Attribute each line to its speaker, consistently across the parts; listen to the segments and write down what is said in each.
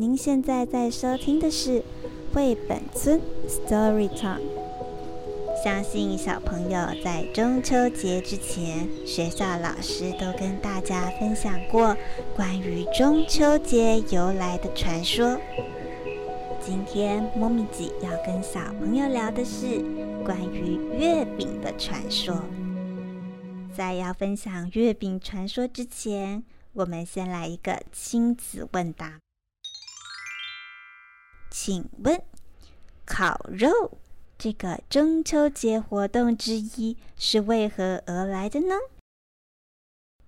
Speaker 1: 您现在在收听的是绘本村 Story Time。相信小朋友在中秋节之前，学校老师都跟大家分享过关于中秋节由来的传说。今天猫咪姐要跟小朋友聊的是关于月饼的传说。在要分享月饼传说之前，我们先来一个亲子问答。请问，烤肉这个中秋节活动之一是为何而来的呢？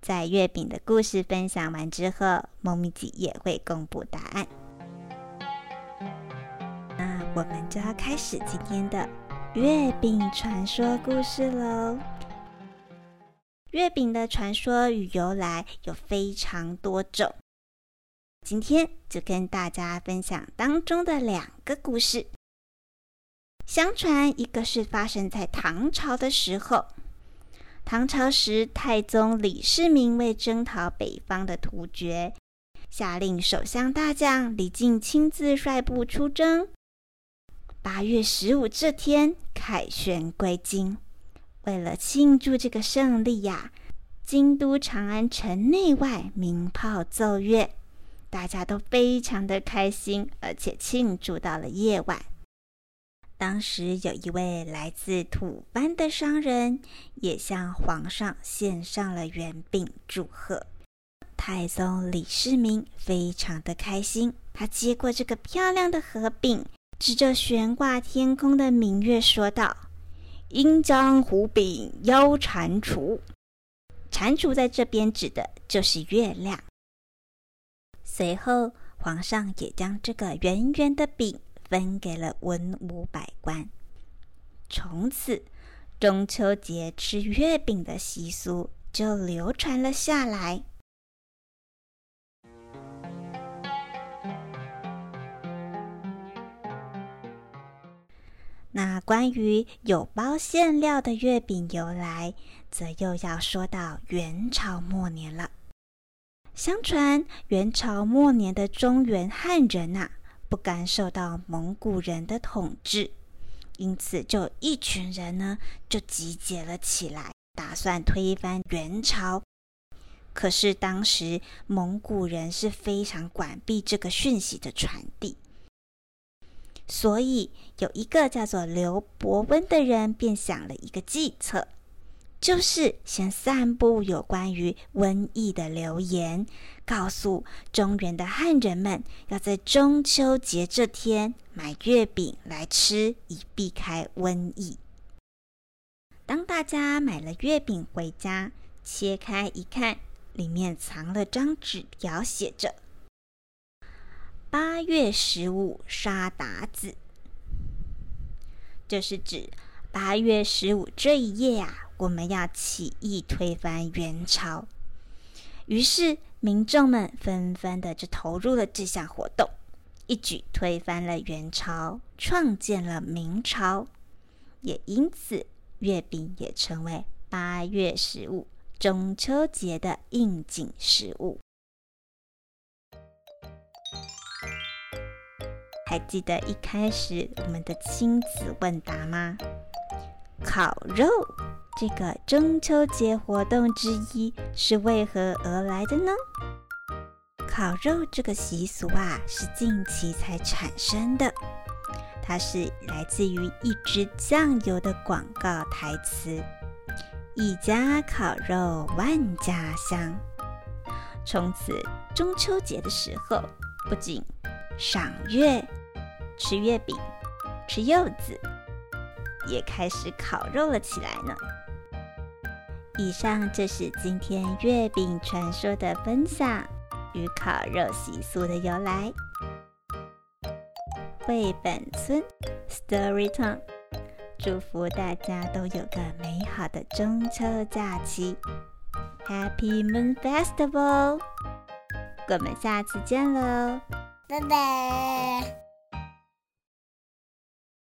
Speaker 1: 在月饼的故事分享完之后，猫咪姐也会公布答案。那我们就要开始今天的月饼传说故事喽。月饼的传说与由来有非常多种，今天就跟大家分享当中的两个故事。相传，一个是发生在唐朝的时候，唐朝时太宗李世民为征讨北方的突厥，下令首相大将李靖亲自率部出征。八月十五这天，凯旋归京。为了庆祝这个胜利呀，京都长安城内外鸣炮奏乐，大家都非常的开心，而且庆祝到了夜晚。当时有一位来自吐蕃的商人，也向皇上献上了圆饼祝贺。太宗李世民非常的开心，他接过这个漂亮的盒饼。指着悬挂天空的明月说道：“应将胡饼邀蟾蜍。”蟾蜍在这边指的就是月亮。随后，皇上也将这个圆圆的饼分给了文武百官。从此，中秋节吃月饼的习俗就流传了下来。那关于有包馅料的月饼由来，则又要说到元朝末年了。相传元朝末年的中原汉人呐，不甘受到蒙古人的统治，因此就一群人呢就集结了起来，打算推翻元朝。可是当时蒙古人是非常管闭这个讯息的传递。所以，有一个叫做刘伯温的人，便想了一个计策，就是先散布有关于瘟疫的流言，告诉中原的汉人们，要在中秋节这天买月饼来吃，以避开瘟疫。当大家买了月饼回家，切开一看，里面藏了张纸条，写着。八月十五杀鞑子，就是指八月十五这一夜啊，我们要起义推翻元朝。于是民众们纷纷的就投入了这项活动，一举推翻了元朝，创建了明朝。也因此，月饼也成为八月十五中秋节的应景食物。还记得一开始我们的亲子问答吗？烤肉这个中秋节活动之一是为何而来的呢？烤肉这个习俗啊，是近期才产生的，它是来自于一支酱油的广告台词：“一家烤肉万家香。”从此中秋节的时候，不仅赏月。吃月饼，吃柚子，也开始烤肉了起来呢。以上就是今天月饼传说的分享与烤肉习俗的由来。绘本村 Story Time，祝福大家都有个美好的中秋假期，Happy Moon Festival！我们下次见喽，
Speaker 2: 拜拜。